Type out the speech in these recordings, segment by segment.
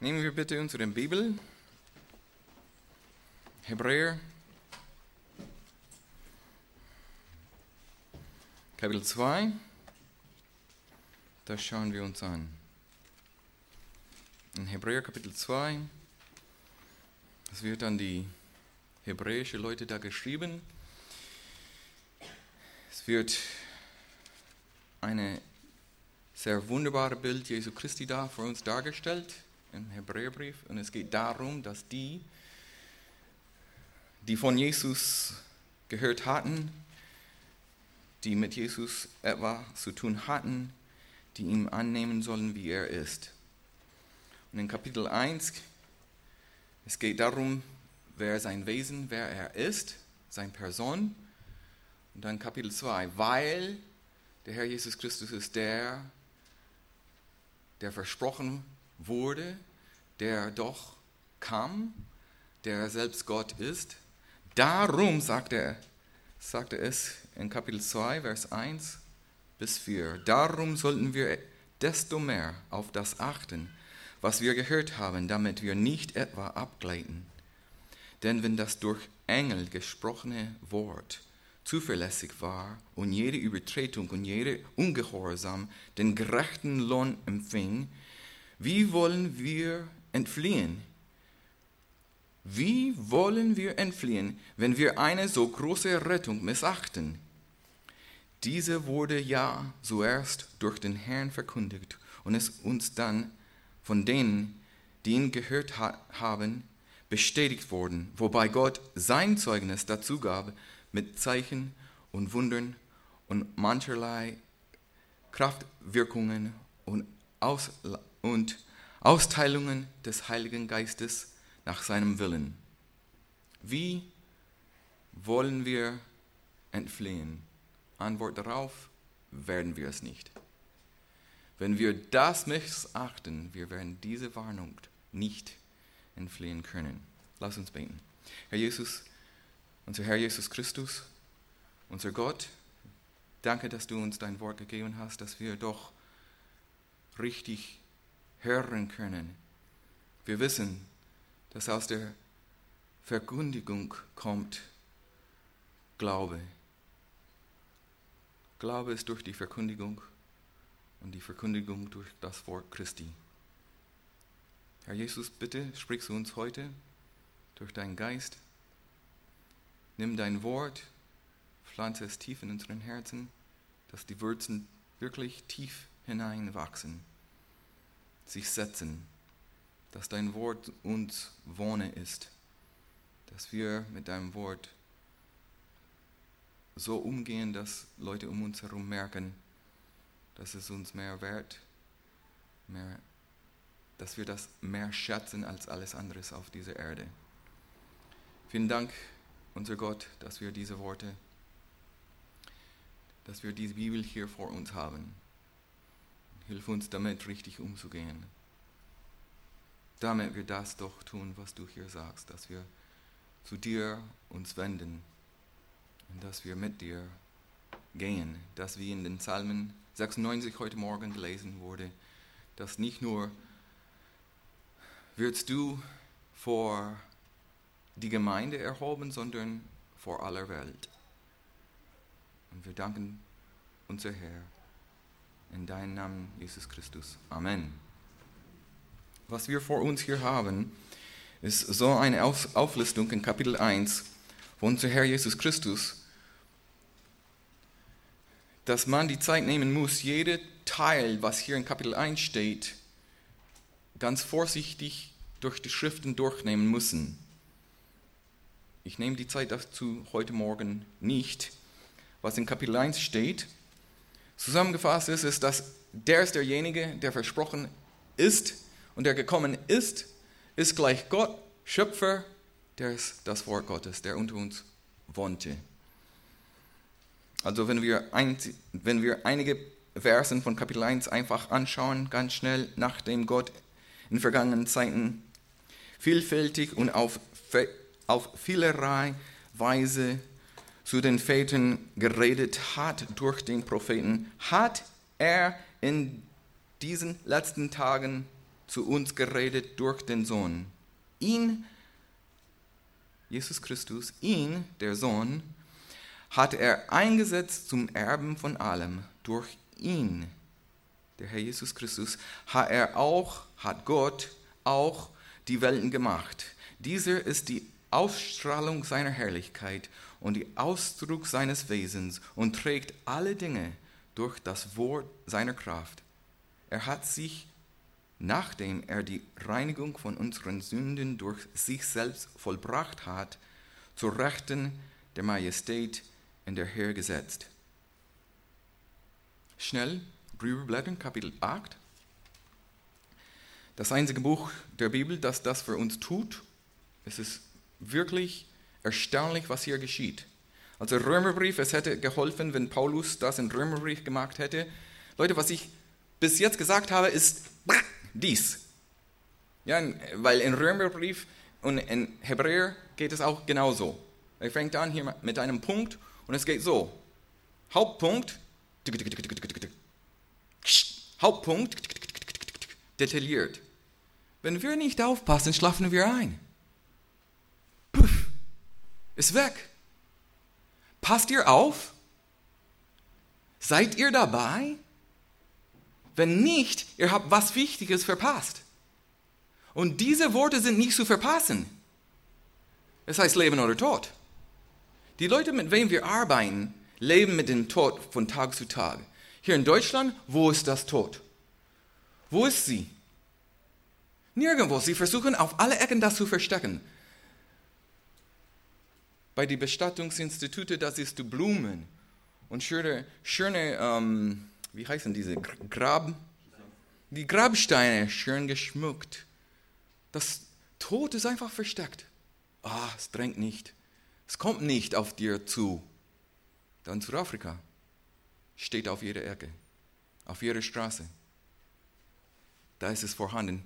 Nehmen wir bitte unsere Bibel, Hebräer, Kapitel 2. Das schauen wir uns an. In Hebräer Kapitel 2, es wird an die hebräische Leute da geschrieben. Es wird eine sehr wunderbare Bild Jesu Christi da vor uns dargestellt im Hebräerbrief. Und es geht darum, dass die, die von Jesus gehört hatten, die mit Jesus etwas zu tun hatten, die ihn annehmen sollen, wie er ist. Und in Kapitel 1, es geht darum, wer sein Wesen, wer er ist, seine Person. Und dann Kapitel 2, weil der Herr Jesus Christus ist der, der versprochen wurde, der doch kam, der selbst Gott ist. Darum sagt er, sagt er es in Kapitel 2, Vers 1 bis 4. Darum sollten wir desto mehr auf das achten, was wir gehört haben, damit wir nicht etwa abgleiten. Denn wenn das durch Engel gesprochene Wort zuverlässig war und jede Übertretung und jede Ungehorsam den gerechten Lohn empfing, wie wollen wir entfliehen? Wie wollen wir entfliehen, wenn wir eine so große Rettung missachten? Diese wurde ja zuerst durch den Herrn verkündigt und ist uns dann von denen, die ihn gehört ha haben, bestätigt worden, wobei Gott sein Zeugnis dazu gab mit Zeichen und Wundern und mancherlei Kraftwirkungen und, Aus und Austeilungen des Heiligen Geistes nach seinem Willen. Wie wollen wir entfliehen? Antwort darauf, werden wir es nicht. Wenn wir das missachten, wir werden diese Warnung nicht entfliehen können. Lass uns beten. Herr Jesus, unser Herr Jesus Christus, unser Gott, danke, dass du uns dein Wort gegeben hast, dass wir doch richtig hören können. Wir wissen, dass aus der Verkündigung kommt Glaube. Glaube ist durch die Verkündigung und die Verkündigung durch das Wort Christi. Herr Jesus, bitte sprich zu uns heute durch deinen Geist. Nimm dein Wort, pflanze es tief in unseren Herzen, dass die Wurzeln wirklich tief hineinwachsen, sich setzen, dass dein Wort uns Wohne ist, dass wir mit deinem Wort so umgehen, dass Leute um uns herum merken, dass es uns mehr wert, mehr, dass wir das mehr schätzen als alles andere auf dieser Erde. Vielen Dank, unser Gott, dass wir diese Worte, dass wir diese Bibel hier vor uns haben. Hilf uns damit richtig umzugehen. Damit wir das doch tun, was du hier sagst, dass wir zu dir uns wenden und dass wir mit dir gehen, dass wie in den Psalmen 96 heute Morgen gelesen wurde, dass nicht nur wirst du vor die Gemeinde erhoben, sondern vor aller Welt. Und wir danken unser Herr in deinem Namen, Jesus Christus. Amen. Was wir vor uns hier haben, ist so eine Auflistung in Kapitel 1 von unser Herr Jesus Christus, dass man die Zeit nehmen muss, jede Teil, was hier in Kapitel 1 steht, ganz vorsichtig durch die Schriften durchnehmen müssen. Ich nehme die Zeit dazu heute Morgen nicht. Was in Kapitel 1 steht, zusammengefasst ist, ist, dass der ist derjenige, der versprochen ist und der gekommen ist, ist gleich Gott, Schöpfer, der ist das Wort Gottes, der unter uns wohnte. Also wenn wir, ein, wenn wir einige Versen von Kapitel 1 einfach anschauen, ganz schnell, nachdem Gott in vergangenen Zeiten vielfältig und auf, auf vielerlei Weise zu den Vätern geredet hat durch den Propheten, hat er in diesen letzten Tagen zu uns geredet durch den Sohn. Ihn, Jesus Christus, ihn, der Sohn, hat er eingesetzt zum Erben von allem. Durch ihn, der Herr Jesus Christus, hat er auch, hat Gott auch die Welten gemacht. Dieser ist die Ausstrahlung seiner Herrlichkeit und die Ausdruck seines Wesens und trägt alle Dinge durch das Wort seiner Kraft. Er hat sich, nachdem er die Reinigung von unseren Sünden durch sich selbst vollbracht hat, zur Rechten der Majestät in der Herr gesetzt. Schnell rüberblättern, Kapitel 8. Das einzige Buch der Bibel, das das für uns tut. Es ist wirklich erstaunlich, was hier geschieht. Also Römerbrief, es hätte geholfen, wenn Paulus das in Römerbrief gemacht hätte. Leute, was ich bis jetzt gesagt habe, ist dies. Ja, weil in Römerbrief und in Hebräer geht es auch genauso. Er fängt an hier mit einem Punkt und es geht so. Hauptpunkt, Hauptpunkt, detailliert. Wenn wir nicht aufpassen, schlafen wir ein. Ist weg. Passt ihr auf? Seid ihr dabei? Wenn nicht, ihr habt was Wichtiges verpasst. Und diese Worte sind nicht zu verpassen. Es heißt Leben oder Tod. Die Leute, mit wem wir arbeiten, leben mit dem Tod von Tag zu Tag. Hier in Deutschland, wo ist das Tod? Wo ist sie? Nirgendwo. Sie versuchen auf alle Ecken das zu verstecken. Bei den Bestattungsinstituten, das ist die Blumen und schöne, schöne ähm, wie heißen diese, Grab, die Grabsteine schön geschmückt. Das Tod ist einfach versteckt. Ah, es drängt nicht. Es kommt nicht auf dir zu. Dann Südafrika steht auf jeder Ecke, auf jeder Straße. Da ist es vorhanden.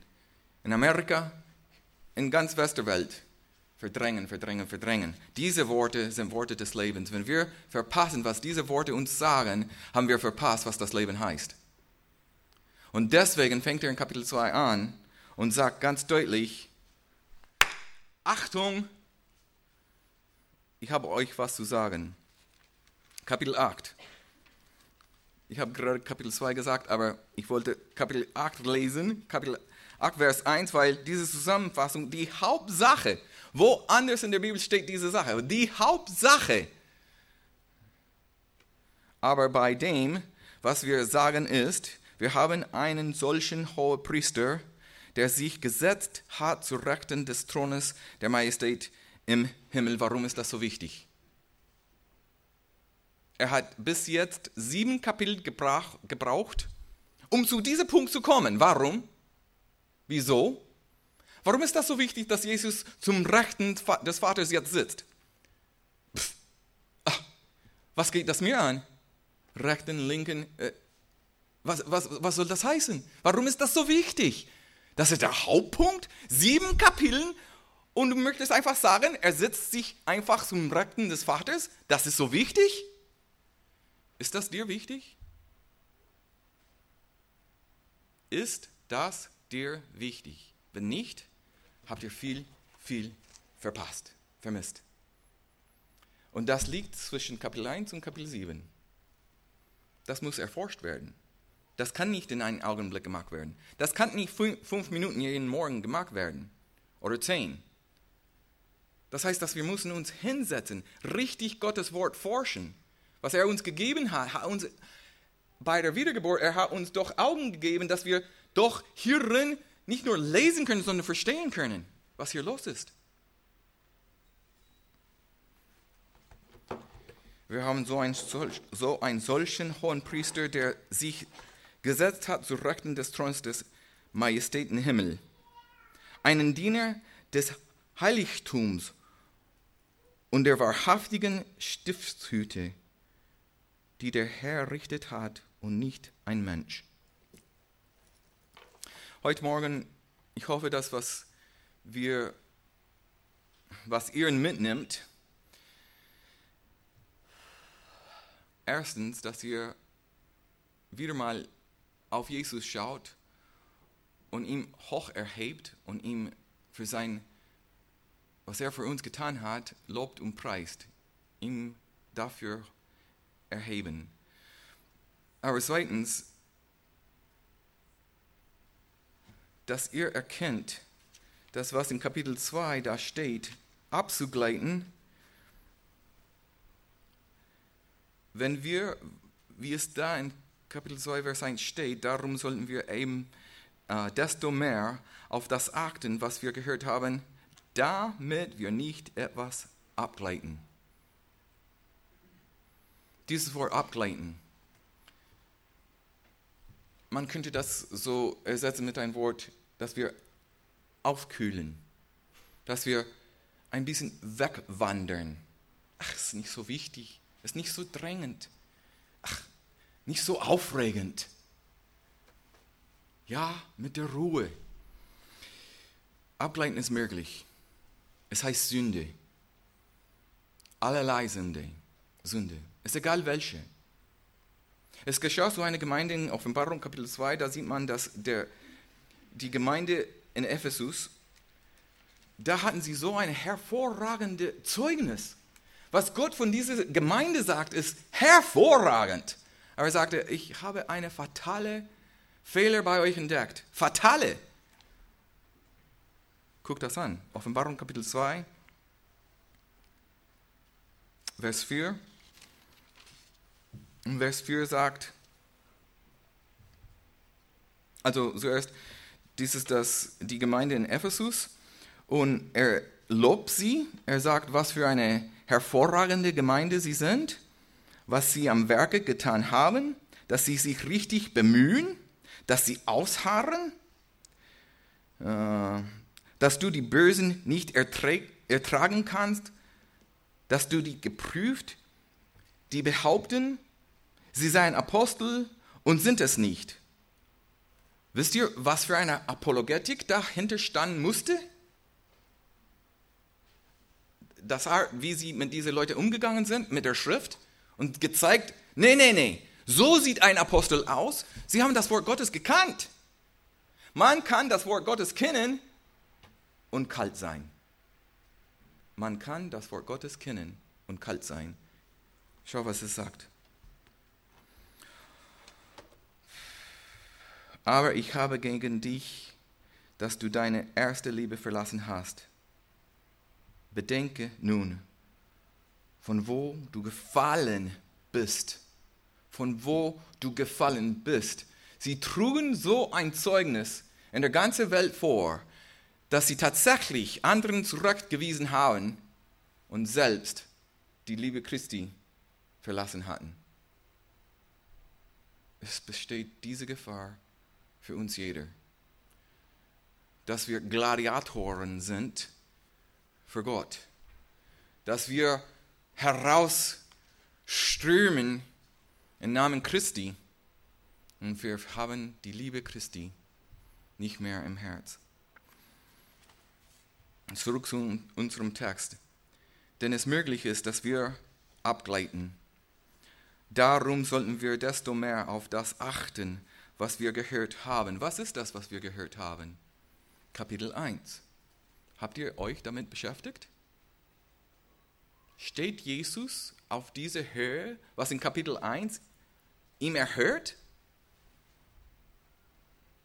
In Amerika, in ganz Westerwelt, verdrängen, verdrängen, verdrängen. Diese Worte sind Worte des Lebens. Wenn wir verpassen, was diese Worte uns sagen, haben wir verpasst, was das Leben heißt. Und deswegen fängt er in Kapitel 2 an und sagt ganz deutlich, Achtung, ich habe euch was zu sagen. Kapitel 8. Ich habe gerade Kapitel 2 gesagt, aber ich wollte Kapitel 8 lesen, Kapitel 8, Vers 1, weil diese Zusammenfassung die Hauptsache, wo anders in der Bibel steht diese Sache, die Hauptsache. Aber bei dem, was wir sagen ist, wir haben einen solchen hohen Priester, der sich gesetzt hat zu Rechten des Thrones der Majestät im Himmel. Warum ist das so wichtig? Er hat bis jetzt sieben Kapitel gebraucht, um zu diesem Punkt zu kommen. Warum? Wieso? Warum ist das so wichtig, dass Jesus zum Rechten des Vaters jetzt sitzt? Ach, was geht das mir an? Rechten, linken, äh, was, was, was soll das heißen? Warum ist das so wichtig? Das ist der Hauptpunkt. Sieben Kapiteln und du möchtest einfach sagen, er sitzt sich einfach zum Rechten des Vaters. Das ist so wichtig? Ist das dir wichtig? Ist das dir wichtig? Wenn nicht, habt ihr viel, viel verpasst, vermisst. Und das liegt zwischen Kapitel 1 und Kapitel 7. Das muss erforscht werden. Das kann nicht in einem Augenblick gemacht werden. Das kann nicht fünf Minuten jeden Morgen gemacht werden. Oder zehn. Das heißt, dass wir müssen uns hinsetzen, richtig Gottes Wort forschen. Was er uns gegeben hat, hat uns bei der Wiedergeburt, er hat uns doch Augen gegeben, dass wir doch hierin nicht nur lesen können, sondern verstehen können, was hier los ist. Wir haben so einen, so einen solchen hohen Priester, der sich gesetzt hat zu Rechten des Throns des Majestäten Himmel. Einen Diener des Heiligtums und der wahrhaftigen Stiftshüte, die der Herr errichtet hat und nicht ein Mensch. Heute Morgen, ich hoffe, dass was wir, was ihr mitnimmt, erstens, dass ihr wieder mal auf Jesus schaut und ihm hoch erhebt und ihm für sein, was er für uns getan hat, lobt und preist. Ihm dafür erheben. Aber zweitens, dass ihr erkennt, das, was in Kapitel 2 da steht, abzugleiten, wenn wir, wie es da in Kapitel 2, Vers 1 steht, darum sollten wir eben äh, desto mehr auf das achten, was wir gehört haben, damit wir nicht etwas abgleiten. Dieses Wort abgleiten. Man könnte das so ersetzen mit einem Wort, dass wir aufkühlen, dass wir ein bisschen wegwandern. Ach, ist nicht so wichtig, ist nicht so drängend. Ach, nicht so aufregend. Ja, mit der Ruhe. Abgleiten ist möglich. Es heißt Sünde. Allerlei Sünde. Sünde. Ist egal welche. Es geschah so eine Gemeinde in Offenbarung Kapitel 2, da sieht man, dass der, die Gemeinde in Ephesus, da hatten sie so ein hervorragendes Zeugnis. Was Gott von dieser Gemeinde sagt, ist hervorragend. Aber er sagte, ich habe eine fatale Fehler bei euch entdeckt. Fatale. Guck das an. Offenbarung Kapitel 2, Vers 4. Und Vers 4 sagt, also zuerst, dies ist das, die Gemeinde in Ephesus. Und er lobt sie, er sagt, was für eine hervorragende Gemeinde sie sind, was sie am Werke getan haben, dass sie sich richtig bemühen, dass sie ausharren, äh, dass du die Bösen nicht ertragen kannst, dass du die geprüft, die behaupten, sie seien Apostel und sind es nicht. Wisst ihr, was für eine Apologetik dahinter standen musste? Das, wie sie mit diesen Leuten umgegangen sind, mit der Schrift und gezeigt, nee, nee, nee, so sieht ein Apostel aus. Sie haben das Wort Gottes gekannt. Man kann das Wort Gottes kennen und kalt sein. Man kann das Wort Gottes kennen und kalt sein. Schau, was es sagt. Aber ich habe gegen dich, dass du deine erste Liebe verlassen hast. Bedenke nun, von wo du gefallen bist. Von wo du gefallen bist. Sie trugen so ein Zeugnis in der ganzen Welt vor, dass sie tatsächlich anderen zurückgewiesen haben und selbst die Liebe Christi verlassen hatten. Es besteht diese Gefahr für uns jeder, dass wir Gladiatoren sind für Gott, dass wir herausströmen im Namen Christi und wir haben die Liebe Christi nicht mehr im Herz. Zurück zu unserem Text. Denn es möglich ist, dass wir abgleiten. Darum sollten wir desto mehr auf das achten, was wir gehört haben. Was ist das, was wir gehört haben? Kapitel 1. Habt ihr euch damit beschäftigt? Steht Jesus auf dieser Höhe, was in Kapitel 1 ihm erhört?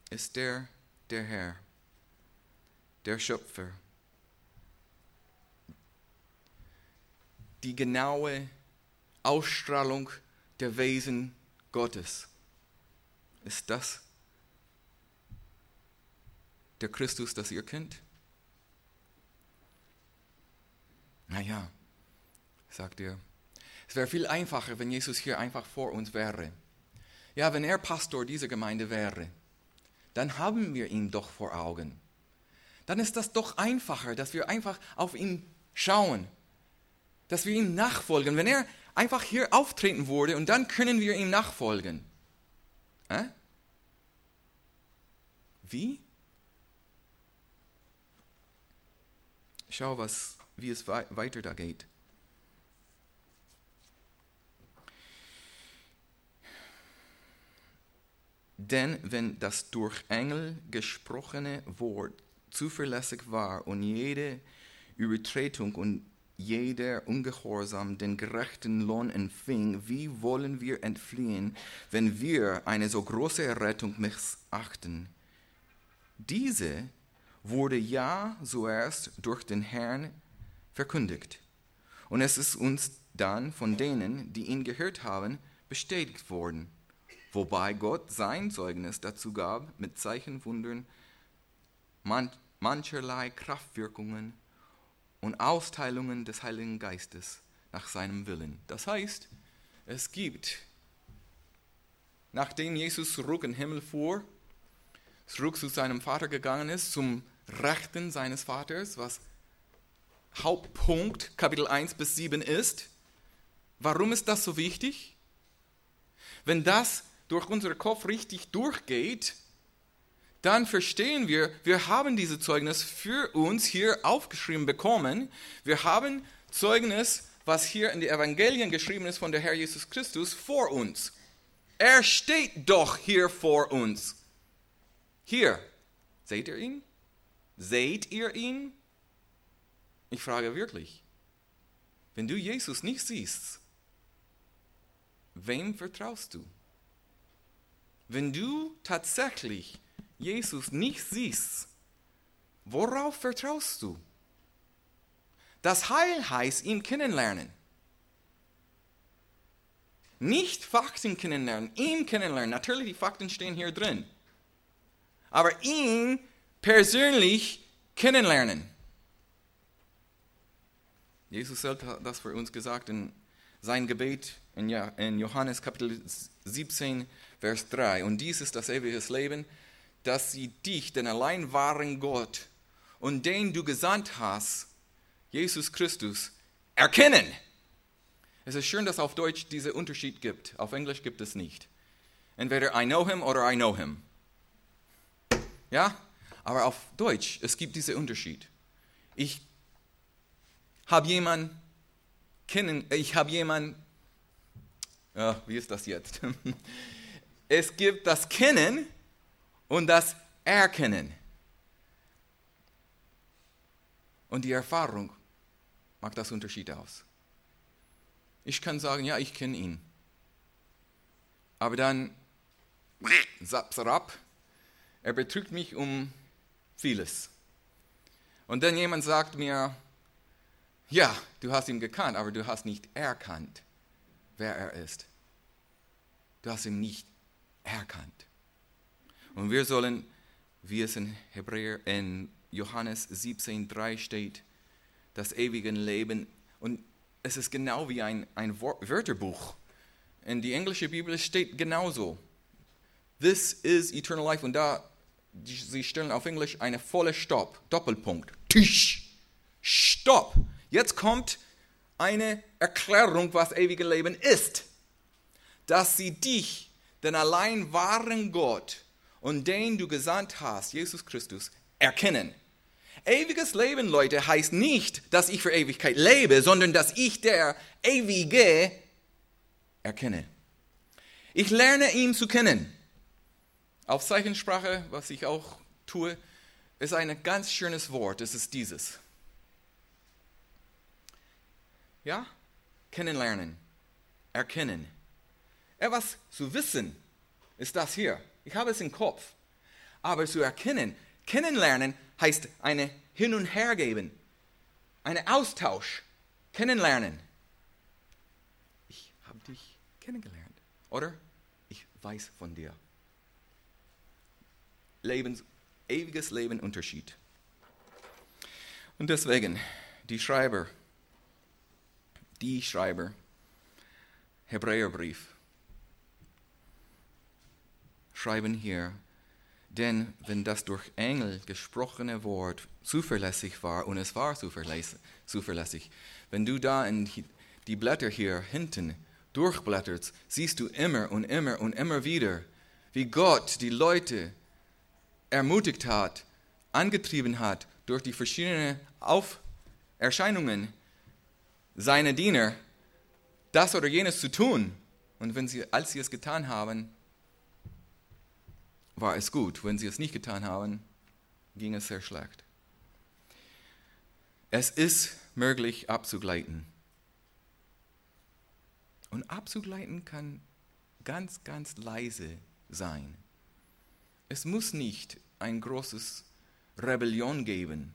Ist der der Herr, der Schöpfer, die genaue Ausstrahlung der Wesen Gottes. Ist das der Christus, das ihr kennt? Naja, sagt ihr, es wäre viel einfacher, wenn Jesus hier einfach vor uns wäre. Ja, wenn er Pastor dieser Gemeinde wäre, dann haben wir ihn doch vor Augen. Dann ist das doch einfacher, dass wir einfach auf ihn schauen, dass wir ihm nachfolgen. Wenn er einfach hier auftreten würde und dann können wir ihm nachfolgen. Äh? Wie? Schau, was, wie es weiter da geht. Denn wenn das durch Engel gesprochene Wort zuverlässig war und jede Übertretung und jeder Ungehorsam den gerechten Lohn empfing, wie wollen wir entfliehen, wenn wir eine so große Errettung missachten? Diese wurde ja zuerst durch den Herrn verkündigt. Und es ist uns dann von denen, die ihn gehört haben, bestätigt worden, wobei Gott sein Zeugnis dazu gab mit Zeichen, Wundern, man, mancherlei Kraftwirkungen und Austeilungen des Heiligen Geistes nach seinem Willen. Das heißt, es gibt, nachdem Jesus zurück in den Himmel fuhr, zurück zu seinem Vater gegangen ist, zum Rechten seines Vaters, was Hauptpunkt Kapitel 1 bis 7 ist. Warum ist das so wichtig? Wenn das durch unseren Kopf richtig durchgeht, dann verstehen wir, wir haben diese Zeugnis für uns hier aufgeschrieben bekommen. Wir haben Zeugnis, was hier in den Evangelien geschrieben ist von der Herr Jesus Christus, vor uns. Er steht doch hier vor uns. Hier. Seht ihr ihn? Seht ihr ihn? Ich frage wirklich. Wenn du Jesus nicht siehst, wem vertraust du? Wenn du tatsächlich Jesus nicht siehst, worauf vertraust du? Das Heil heißt, ihn kennenlernen. Nicht Fakten kennenlernen, ihn kennenlernen. Natürlich, die Fakten stehen hier drin. Aber ihn persönlich kennenlernen. Jesus selbst hat das für uns gesagt in sein Gebet in Johannes Kapitel 17, Vers 3. Und dies ist das ewige Leben, dass sie dich, den allein wahren Gott und den du gesandt hast, Jesus Christus, erkennen. Es ist schön, dass auf Deutsch dieser Unterschied gibt. Auf Englisch gibt es nicht. Entweder I know him oder I know him. Ja? Aber auf Deutsch, es gibt diesen Unterschied. Ich habe jemanden kennen, ich habe jemanden, ja, wie ist das jetzt? Es gibt das Kennen und das Erkennen. Und die Erfahrung macht das Unterschied aus. Ich kann sagen, ja, ich kenne ihn. Aber dann, zap, er betrügt mich um vieles. Und dann jemand sagt mir, ja, du hast ihn gekannt, aber du hast nicht erkannt, wer er ist. Du hast ihn nicht erkannt. Und wir sollen, wie es in Hebräer in Johannes 17,3 steht, das ewige Leben. Und es ist genau wie ein, ein Wörterbuch. In die englische Bibel steht genauso. This is eternal life. Und da, sie stellen auf Englisch eine volle Stopp, Doppelpunkt. Tisch. Stopp. Jetzt kommt eine Erklärung, was ewige Leben ist. Dass sie dich, den allein wahren Gott, und den du gesandt hast, Jesus Christus, erkennen. Ewiges Leben, Leute, heißt nicht, dass ich für Ewigkeit lebe, sondern dass ich der Ewige erkenne. Ich lerne ihn zu kennen. Auf Zeichensprache, was ich auch tue, ist ein ganz schönes Wort. Es ist dieses. Ja? Kennenlernen. Erkennen. Etwas zu wissen ist das hier. Ich habe es im Kopf. Aber zu erkennen, kennenlernen heißt eine Hin- und Hergeben, ein Austausch, kennenlernen. Ich habe dich kennengelernt, oder? Ich weiß von dir. Lebens, ewiges Leben Unterschied. Und deswegen, die Schreiber, die Schreiber, Hebräerbrief, schreiben hier, denn wenn das durch Engel gesprochene Wort zuverlässig war, und es war zuverlässig, wenn du da in die Blätter hier hinten durchblätterst, siehst du immer und immer und immer wieder, wie Gott die Leute ermutigt hat, angetrieben hat, durch die verschiedenen Auf Erscheinungen seiner Diener, das oder jenes zu tun. Und wenn sie, als sie es getan haben, war es gut. Wenn sie es nicht getan haben, ging es sehr schlecht. Es ist möglich abzugleiten. Und abzugleiten kann ganz, ganz leise sein. Es muss nicht ein großes Rebellion geben,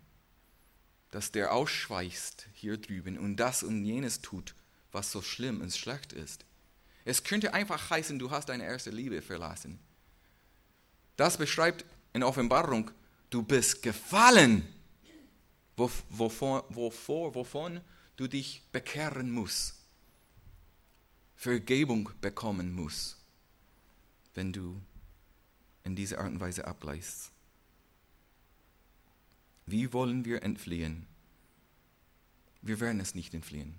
dass der ausschweißt hier drüben und das und jenes tut, was so schlimm und schlecht ist. Es könnte einfach heißen, du hast deine erste Liebe verlassen. Das beschreibt in Offenbarung, du bist gefallen, wovon, wovon, wovon du dich bekehren musst, Vergebung bekommen musst, wenn du in dieser Art und Weise abgleichst. Wie wollen wir entfliehen? Wir werden es nicht entfliehen.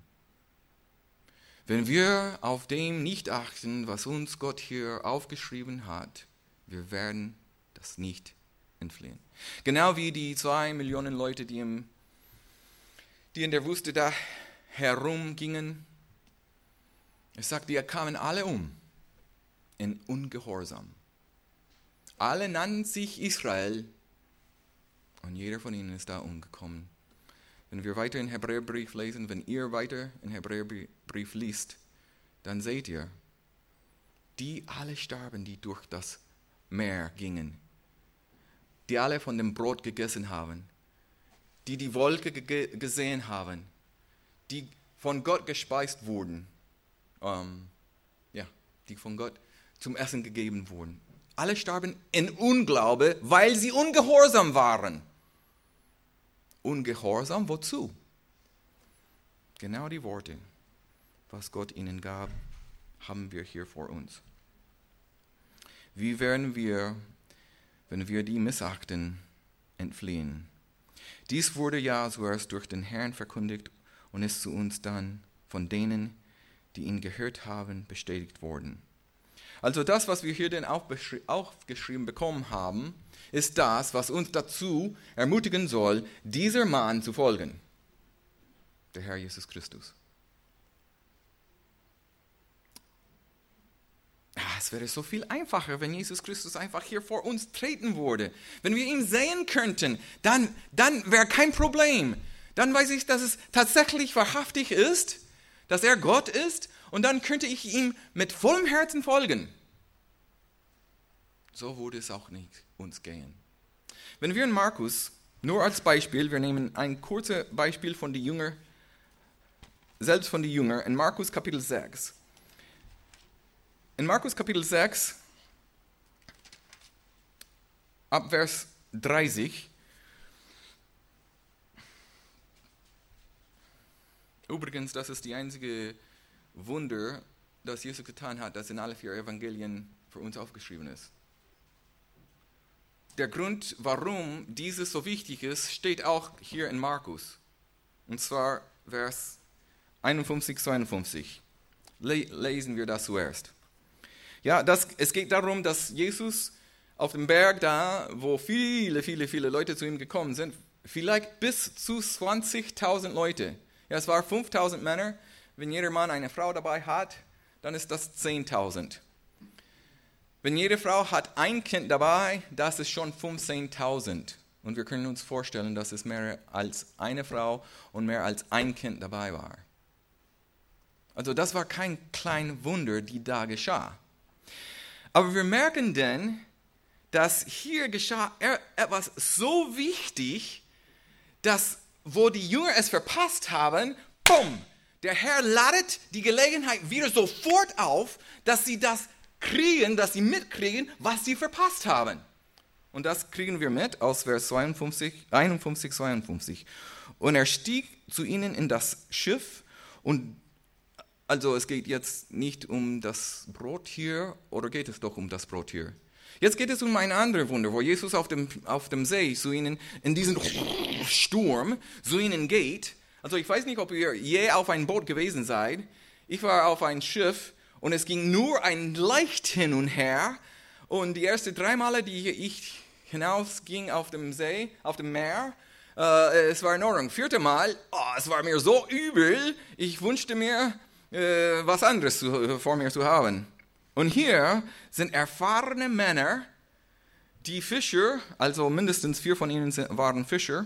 Wenn wir auf dem nicht achten, was uns Gott hier aufgeschrieben hat, wir werden das nicht entfliehen. Genau wie die zwei Millionen Leute, die, im, die in der Wüste da herumgingen. Es sagt, die kamen alle um in Ungehorsam. Alle nannten sich Israel und jeder von ihnen ist da umgekommen. Wenn wir weiter in Hebräerbrief lesen, wenn ihr weiter in Hebräerbrief liest, dann seht ihr, die alle starben, die durch das Meer gingen, die alle von dem Brot gegessen haben, die die Wolke gesehen haben, die von Gott gespeist wurden, ähm, ja, die von Gott zum Essen gegeben wurden. Alle starben in Unglaube, weil sie ungehorsam waren. Ungehorsam wozu? Genau die Worte, was Gott ihnen gab, haben wir hier vor uns. Wie werden wir, wenn wir die missachten, entfliehen? Dies wurde ja zuerst durch den Herrn verkündigt und ist zu uns dann von denen, die ihn gehört haben, bestätigt worden. Also das, was wir hier denn aufgeschrieben bekommen haben, ist das, was uns dazu ermutigen soll, dieser Mann zu folgen. Der Herr Jesus Christus. Es wäre so viel einfacher, wenn Jesus Christus einfach hier vor uns treten würde. Wenn wir ihn sehen könnten, dann, dann wäre kein Problem. Dann weiß ich, dass es tatsächlich wahrhaftig ist, dass er Gott ist und dann könnte ich ihm mit vollem Herzen folgen. So würde es auch nicht uns gehen. Wenn wir in Markus, nur als Beispiel, wir nehmen ein kurzes Beispiel von den Jüngern, selbst von den Jüngern, in Markus Kapitel 6. In Markus Kapitel 6, ab Vers 30, Übrigens, das ist die einzige Wunder, das Jesus getan hat, das in alle vier Evangelien für uns aufgeschrieben ist. Der Grund, warum dieses so wichtig ist, steht auch hier in Markus. Und zwar Vers 51, 52. Lesen wir das zuerst. Ja, das, es geht darum, dass Jesus auf dem Berg da, wo viele, viele, viele Leute zu ihm gekommen sind, vielleicht bis zu 20.000 Leute. Ja, es waren 5.000 Männer, wenn jeder Mann eine Frau dabei hat, dann ist das 10.000. Wenn jede Frau hat ein Kind dabei, das ist schon 15.000. Und wir können uns vorstellen, dass es mehr als eine Frau und mehr als ein Kind dabei war. Also das war kein klein Wunder, die da geschah. Aber wir merken denn, dass hier geschah etwas so wichtig, dass wo die Jünger es verpasst haben, bumm, der Herr ladet die Gelegenheit wieder sofort auf, dass sie das kriegen, dass sie mitkriegen, was sie verpasst haben. Und das kriegen wir mit aus Vers 52, 51, 52. Und er stieg zu ihnen in das Schiff und also es geht jetzt nicht um das Brot hier, oder geht es doch um das Brot hier? Jetzt geht es um ein anderes Wunder, wo Jesus auf dem, auf dem See zu ihnen in diesen Sturm zu ihnen geht also ich weiß nicht, ob ihr je auf ein Boot gewesen seid. Ich war auf ein Schiff und es ging nur ein leicht hin und her. Und die ersten drei Male, die ich hinausging auf dem See, auf dem Meer, äh, es war in Ordnung. Vierte Mal, oh, es war mir so übel, ich wünschte mir, äh, was anderes zu, vor mir zu haben. Und hier sind erfahrene Männer, die Fischer, also mindestens vier von ihnen waren Fischer.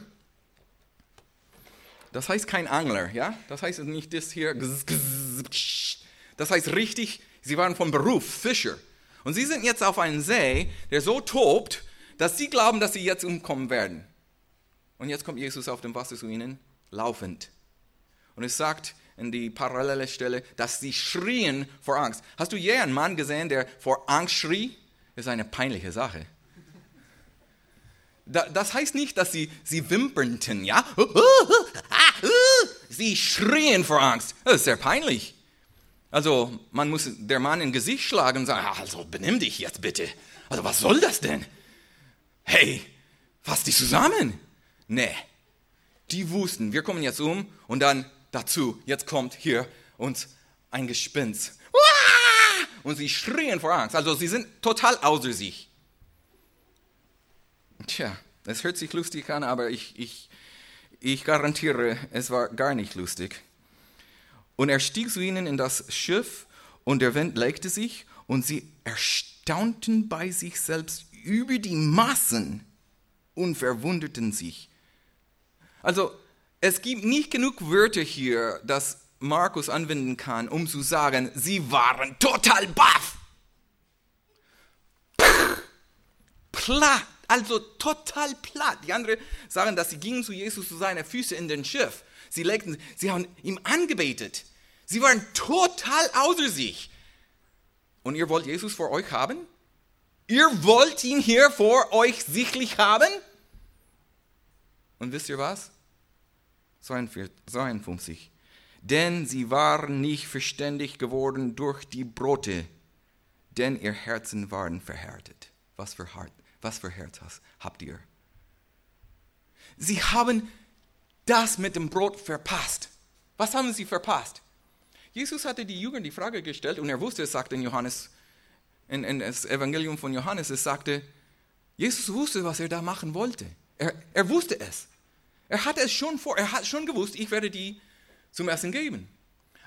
Das heißt kein Angler, ja? Das heißt nicht das hier. Das heißt richtig, sie waren von Beruf Fischer. Und sie sind jetzt auf einem See, der so tobt, dass sie glauben, dass sie jetzt umkommen werden. Und jetzt kommt Jesus auf dem Wasser zu ihnen, laufend. Und es sagt in die parallele Stelle, dass sie schrien vor Angst. Hast du je einen Mann gesehen, der vor Angst schrie? Das ist eine peinliche Sache. Das heißt nicht, dass sie, sie wimpernten, ja? Sie schrien vor Angst. Das ist sehr peinlich. Also, man muss der Mann ins Gesicht schlagen und sagen, also benimm dich jetzt bitte. Also, was soll das denn? Hey, fass dich zusammen. Nee, die wussten, wir kommen jetzt um und dann dazu, jetzt kommt hier uns ein Gespinst. Und sie schrien vor Angst. Also sie sind total außer sich. Tja, es hört sich lustig an, aber ich, ich, ich garantiere, es war gar nicht lustig. Und er stieg zu ihnen in das Schiff und der Wind legte sich und sie erstaunten bei sich selbst über die Massen und verwunderten sich. Also es gibt nicht genug Wörter hier, dass Markus anwenden kann, um zu sagen, sie waren total baff. Platt, also total platt. Die anderen sagen, dass sie gingen zu Jesus zu seinen Füßen in den Schiff. Sie legten, sie haben ihm angebetet. Sie waren total außer sich. Und ihr wollt Jesus vor euch haben? Ihr wollt ihn hier vor euch sichtlich haben? Und wisst ihr was? 52. Denn sie waren nicht verständig geworden durch die Brote, denn ihr Herzen waren verhärtet. Was für, Hart, was für Herz habt ihr? Sie haben das mit dem Brot verpasst. Was haben sie verpasst? Jesus hatte die Jünger die Frage gestellt und er wusste, es sagte in Johannes, in, in das Evangelium von Johannes, es sagte, Jesus wusste, was er da machen wollte. Er, er wusste es. Er hatte es schon vor, er hat schon gewusst, ich werde die zum Essen geben.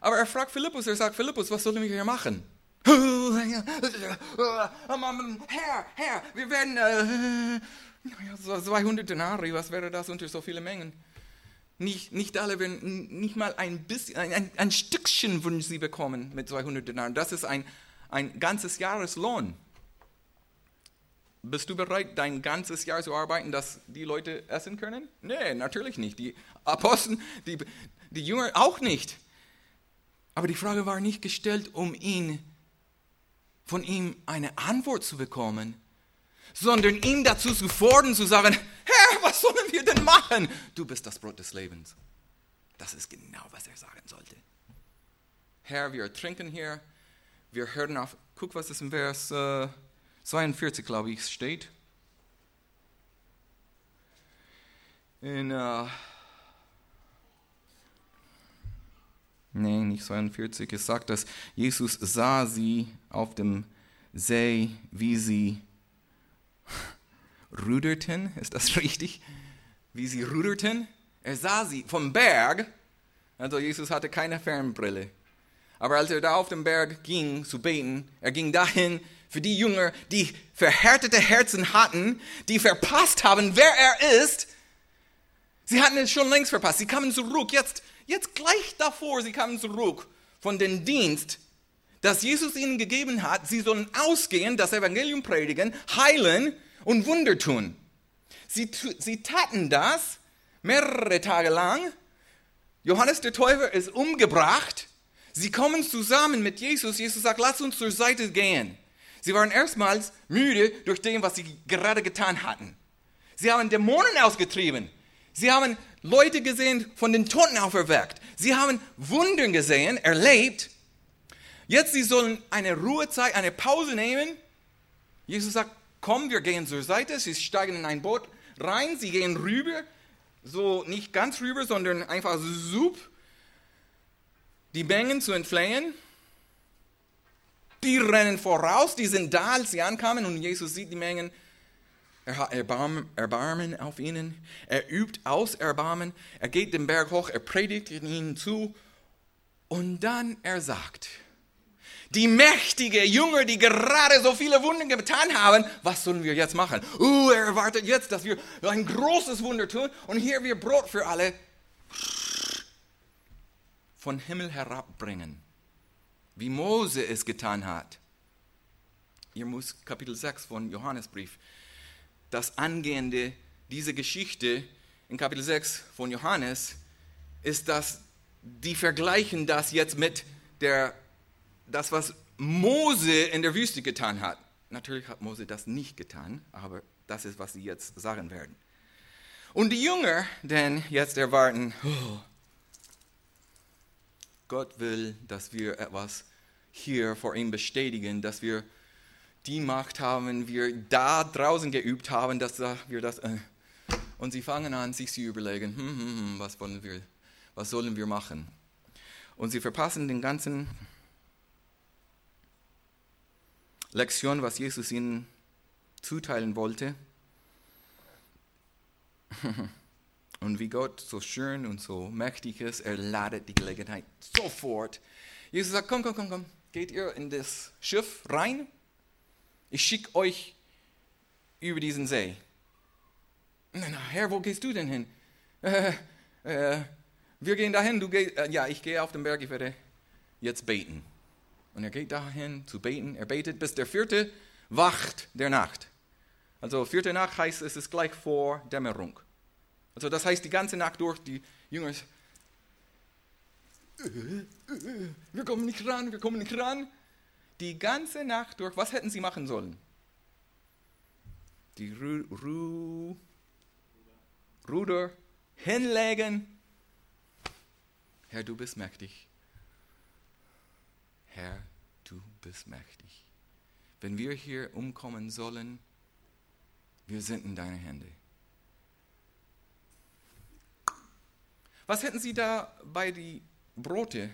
Aber er fragt Philippus, er sagt, Philippus, was sollen wir hier machen? Herr, Herr, wir werden äh, 200 Denari, was wäre das unter so vielen Mengen? Nicht, nicht alle werden, nicht mal ein bisschen, ein, ein Stückchen würden sie bekommen mit 200 Denaren. Das ist ein, ein ganzes Jahreslohn. Bist du bereit, dein ganzes Jahr zu arbeiten, dass die Leute essen können? Nee, natürlich nicht. Die Apostel, die, die Jünger auch nicht. Aber die Frage war nicht gestellt, um ihn, von ihm eine Antwort zu bekommen, sondern ihn dazu zu fordern, zu sagen, Herr, was sollen wir denn machen? Du bist das Brot des Lebens. Das ist genau, was er sagen sollte. Herr, wir trinken hier, wir hören auf, guck, was ist im Vers... Äh, 42, glaube ich, steht. In, uh, nee, nicht 42, es sagt, dass Jesus sah sie auf dem See, wie sie ruderten, ist das richtig? Wie sie ruderten. Er sah sie vom Berg, also Jesus hatte keine Fernbrille. Aber als er da auf dem Berg ging zu beten, er ging dahin, für die Jünger, die verhärtete Herzen hatten, die verpasst haben, wer er ist. Sie hatten es schon längst verpasst. Sie kamen zurück. Jetzt, jetzt gleich davor, sie kamen zurück von dem Dienst, das Jesus ihnen gegeben hat. Sie sollen ausgehen, das Evangelium predigen, heilen und Wunder tun. Sie, sie taten das mehrere Tage lang. Johannes der Täufer ist umgebracht. Sie kommen zusammen mit Jesus. Jesus sagt, lass uns zur Seite gehen. Sie waren erstmals müde durch dem, was sie gerade getan hatten. Sie haben Dämonen ausgetrieben. Sie haben Leute gesehen, von den Toten auferweckt. Sie haben Wunder gesehen, erlebt. Jetzt sie sollen eine Ruhezeit, eine Pause nehmen. Jesus sagt, komm, wir gehen zur Seite. Sie steigen in ein Boot rein, sie gehen rüber. So nicht ganz rüber, sondern einfach sup. Die Mengen zu entfliehen. Die rennen voraus, die sind da, als sie ankamen und Jesus sieht die Mengen. Er hat Erbarmen, Erbarmen auf ihnen. Er übt aus Erbarmen. Er geht den Berg hoch, er predigt ihnen zu. Und dann er sagt, Die mächtige Jünger, die gerade so viele Wunder getan haben, was sollen wir jetzt machen? Uh, er erwartet jetzt, dass wir ein großes Wunder tun und hier wir Brot für alle von Himmel herabbringen, wie Mose es getan hat. Ihr müsst Kapitel 6 von Johannesbrief, das angehende, diese Geschichte in Kapitel 6 von Johannes, ist das, die vergleichen das jetzt mit der das, was Mose in der Wüste getan hat. Natürlich hat Mose das nicht getan, aber das ist, was sie jetzt sagen werden. Und die Jünger, denn jetzt erwarten, oh, Gott will, dass wir etwas hier vor ihm bestätigen, dass wir die Macht haben, wir da draußen geübt haben, dass wir das. Äh, und sie fangen an, sich zu überlegen, hm, hm, hm, was wollen wir, was sollen wir machen? Und sie verpassen den ganzen Lektion, was Jesus ihnen zuteilen wollte. Und wie Gott so schön und so mächtig ist, er ladet die Gelegenheit sofort. Jesus sagt, komm, komm, komm, komm, geht ihr in das Schiff rein? Ich schicke euch über diesen See. Na, Herr, wo gehst du denn hin? Äh, äh, wir gehen dahin, du gehst, äh, ja, ich gehe auf den Berg, ich werde jetzt beten. Und er geht dahin zu beten. Er betet bis der vierte Wacht der Nacht. Also vierte Nacht heißt, es ist gleich vor Dämmerung. Also das heißt, die ganze Nacht durch, die Jünger, wir kommen nicht ran, wir kommen nicht ran. Die ganze Nacht durch, was hätten sie machen sollen? Die Ru Ru Ruder hinlegen. Herr, du bist mächtig. Herr, du bist mächtig. Wenn wir hier umkommen sollen, wir sind in deine Hände. Was hätten sie da bei die Brote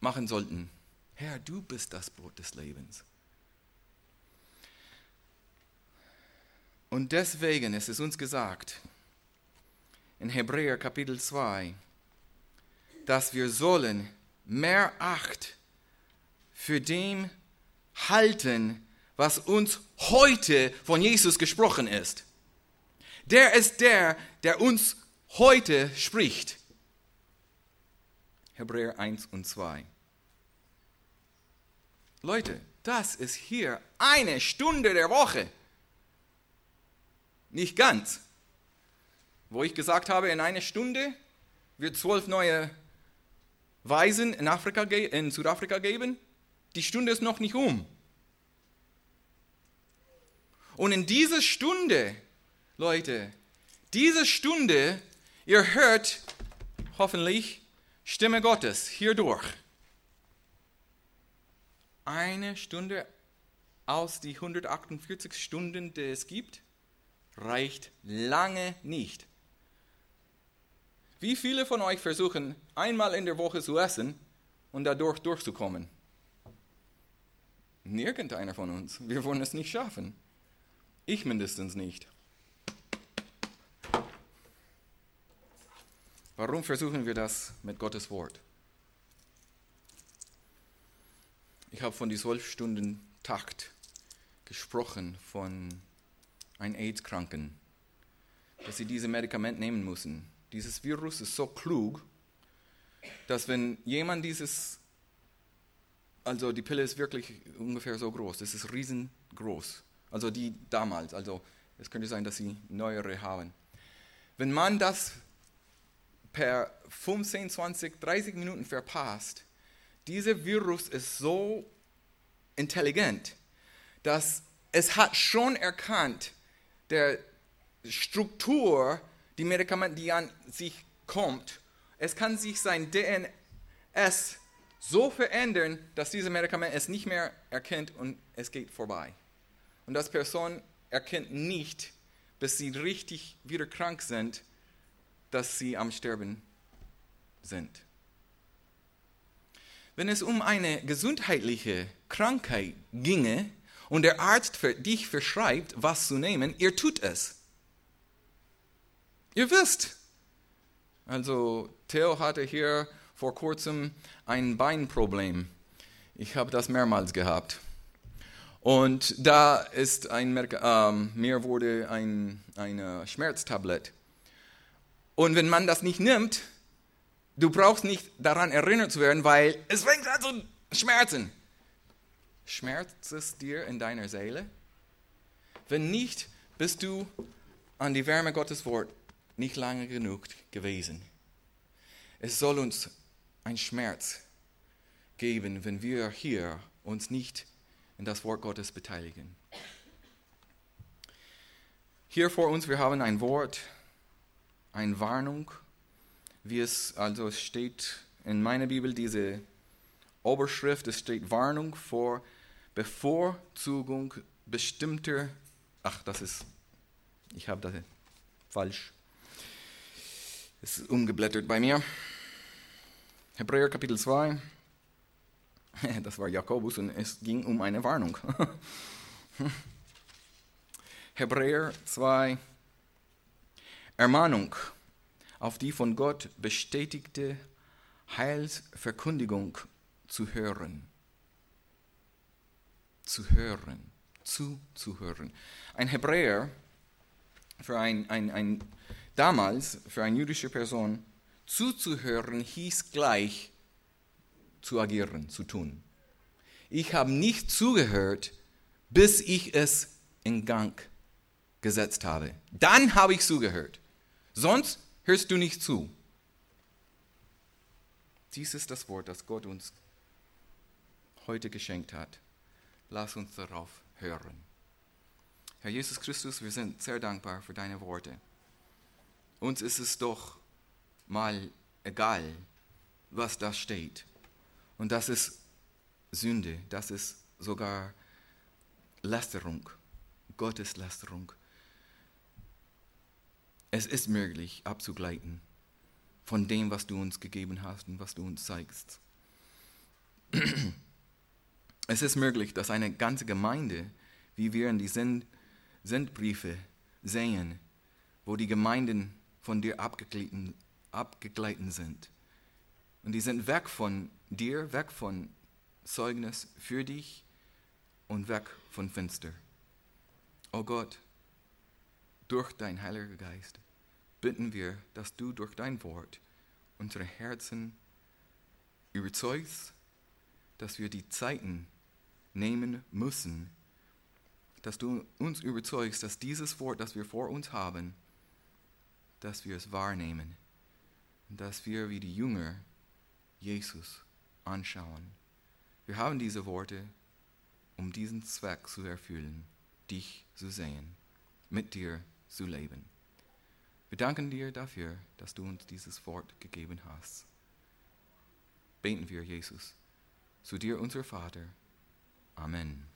machen sollten? Herr, du bist das Brot des Lebens. Und deswegen ist es uns gesagt in Hebräer Kapitel 2, dass wir sollen mehr Acht für dem halten, was uns heute von Jesus gesprochen ist. Der ist der, der uns heute spricht. Hebräer 1 und 2. Leute, das ist hier eine Stunde der Woche. Nicht ganz. Wo ich gesagt habe, in einer Stunde wird zwölf neue Weisen in, Afrika, in Südafrika geben, die Stunde ist noch nicht um. Und in dieser Stunde, Leute, diese Stunde, ihr hört hoffentlich Stimme Gottes hierdurch. Eine Stunde aus die 148 Stunden, die es gibt, reicht lange nicht. Wie viele von euch versuchen, einmal in der Woche zu essen und dadurch durchzukommen? Nirgendeiner von uns. Wir wollen es nicht schaffen. Ich mindestens nicht. Warum versuchen wir das mit Gottes Wort? Ich habe von die zwölf Stunden Takt gesprochen von einem AIDS-Kranken, dass sie diese Medikament nehmen müssen. Dieses Virus ist so klug, dass wenn jemand dieses also die Pille ist wirklich ungefähr so groß. Das ist riesengroß. Also die damals. Also es könnte sein, dass sie neuere haben. Wenn man das per 15, 20, 30 Minuten verpasst, dieser Virus ist so intelligent, dass es hat schon erkannt, der Struktur, die Medikamente, die an sich kommt, es kann sich sein DNS so verändern, dass dieses Medikament es nicht mehr erkennt und es geht vorbei. Und das Person erkennt nicht, bis sie richtig wieder krank sind, dass sie am Sterben sind. Wenn es um eine gesundheitliche Krankheit ginge und der Arzt für dich verschreibt, was zu nehmen, ihr tut es. Ihr wisst. Also Theo hatte hier vor kurzem ein Beinproblem. Ich habe das mehrmals gehabt. Und da ist ein, ähm, mir wurde ein eine Schmerztablett. Und wenn man das nicht nimmt, du brauchst nicht daran erinnert zu werden, weil es fängt an zu schmerzen. Schmerzt es dir in deiner Seele? Wenn nicht, bist du an die Wärme Gottes Wort nicht lange genug gewesen. Es soll uns ein Schmerz geben, wenn wir hier uns nicht in das Wort Gottes beteiligen. Hier vor uns, wir haben ein Wort, eine Warnung, wie es also steht in meiner Bibel, diese Oberschrift, es steht Warnung vor Bevorzugung bestimmter, ach, das ist, ich habe das falsch, es ist umgeblättert bei mir. Hebräer Kapitel 2, das war Jakobus und es ging um eine Warnung. Hebräer 2, Ermahnung auf die von Gott bestätigte Heilsverkündigung zu hören. Zu hören, zuzuhören. Ein Hebräer, für ein, ein, ein, damals für eine jüdische Person, zuzuhören hieß gleich zu agieren, zu tun. Ich habe nicht zugehört, bis ich es in Gang gesetzt habe. Dann habe ich zugehört. Sonst hörst du nicht zu. Dies ist das Wort, das Gott uns heute geschenkt hat. Lass uns darauf hören. Herr Jesus Christus, wir sind sehr dankbar für deine Worte. Uns ist es doch mal egal, was da steht. Und das ist Sünde, das ist sogar Lästerung, Gotteslästerung. Es ist möglich, abzugleiten von dem, was du uns gegeben hast und was du uns zeigst. Es ist möglich, dass eine ganze Gemeinde, wie wir in die Send Sendbriefe sehen, wo die Gemeinden von dir abgegleiten, abgegleiten sind. Und die sind weg von dir, weg von Zeugnis für dich und weg von Finster. Oh Gott, durch dein Heiliger Geist bitten wir, dass du durch dein Wort unsere Herzen überzeugst, dass wir die Zeiten nehmen müssen, dass du uns überzeugst, dass dieses Wort, das wir vor uns haben, dass wir es wahrnehmen dass wir wie die Jünger Jesus anschauen. Wir haben diese Worte, um diesen Zweck zu erfüllen, dich zu sehen, mit dir zu leben. Wir danken dir dafür, dass du uns dieses Wort gegeben hast. Beten wir, Jesus, zu dir, unser Vater. Amen.